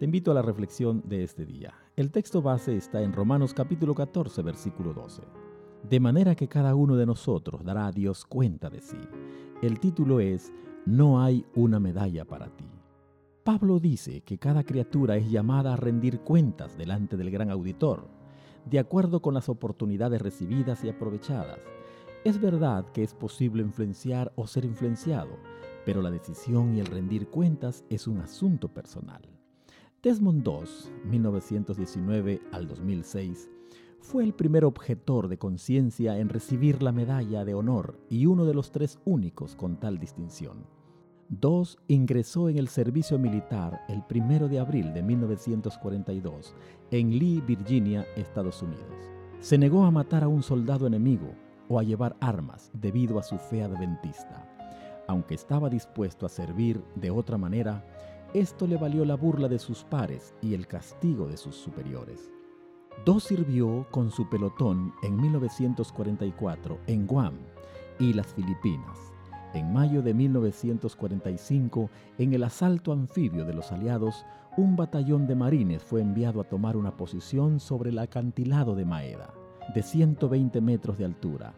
Te invito a la reflexión de este día. El texto base está en Romanos capítulo 14, versículo 12. De manera que cada uno de nosotros dará a Dios cuenta de sí. El título es No hay una medalla para ti. Pablo dice que cada criatura es llamada a rendir cuentas delante del gran auditor, de acuerdo con las oportunidades recibidas y aprovechadas. Es verdad que es posible influenciar o ser influenciado, pero la decisión y el rendir cuentas es un asunto personal. Desmond II, 1919 al 2006, fue el primer objetor de conciencia en recibir la medalla de honor y uno de los tres únicos con tal distinción. Dos ingresó en el servicio militar el 1 de abril de 1942 en Lee, Virginia, Estados Unidos. Se negó a matar a un soldado enemigo o a llevar armas debido a su fe adventista. Aunque estaba dispuesto a servir de otra manera, esto le valió la burla de sus pares y el castigo de sus superiores. Dos sirvió con su pelotón en 1944 en Guam y las Filipinas. En mayo de 1945, en el asalto anfibio de los aliados, un batallón de marines fue enviado a tomar una posición sobre el acantilado de Maeda, de 120 metros de altura.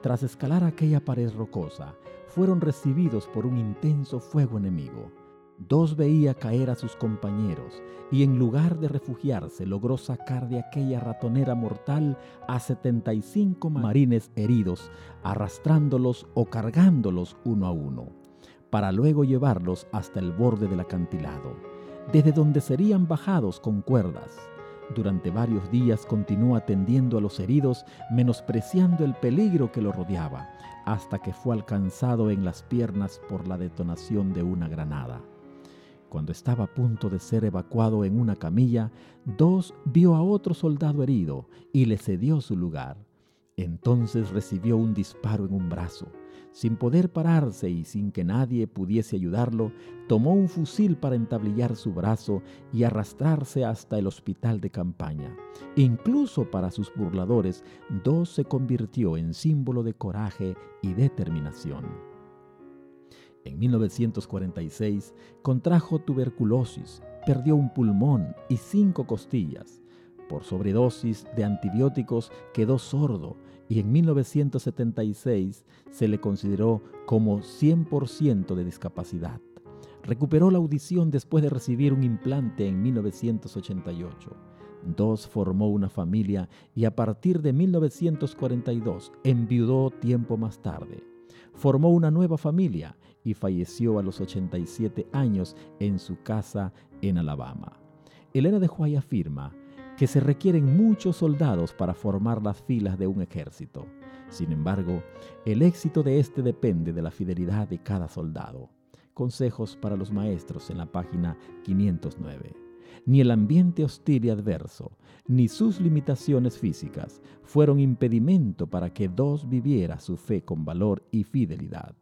Tras escalar aquella pared rocosa, fueron recibidos por un intenso fuego enemigo. Dos veía caer a sus compañeros y en lugar de refugiarse logró sacar de aquella ratonera mortal a 75 marines heridos, arrastrándolos o cargándolos uno a uno, para luego llevarlos hasta el borde del acantilado, desde donde serían bajados con cuerdas. Durante varios días continuó atendiendo a los heridos, menospreciando el peligro que lo rodeaba, hasta que fue alcanzado en las piernas por la detonación de una granada. Cuando estaba a punto de ser evacuado en una camilla, Dos vio a otro soldado herido y le cedió su lugar. Entonces recibió un disparo en un brazo. Sin poder pararse y sin que nadie pudiese ayudarlo, tomó un fusil para entablillar su brazo y arrastrarse hasta el hospital de campaña. Incluso para sus burladores, Dos se convirtió en símbolo de coraje y determinación. En 1946 contrajo tuberculosis, perdió un pulmón y cinco costillas. Por sobredosis de antibióticos quedó sordo y en 1976 se le consideró como 100% de discapacidad. Recuperó la audición después de recibir un implante en 1988. Dos formó una familia y a partir de 1942 enviudó tiempo más tarde. Formó una nueva familia y falleció a los 87 años en su casa en Alabama. Elena de Huay afirma que se requieren muchos soldados para formar las filas de un ejército. Sin embargo, el éxito de este depende de la fidelidad de cada soldado. Consejos para los maestros en la página 509. Ni el ambiente hostil y adverso, ni sus limitaciones físicas fueron impedimento para que dos viviera su fe con valor y fidelidad.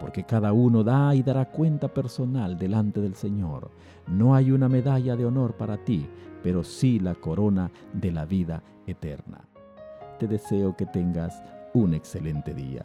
Porque cada uno da y dará cuenta personal delante del Señor. No hay una medalla de honor para ti, pero sí la corona de la vida eterna. Te deseo que tengas un excelente día.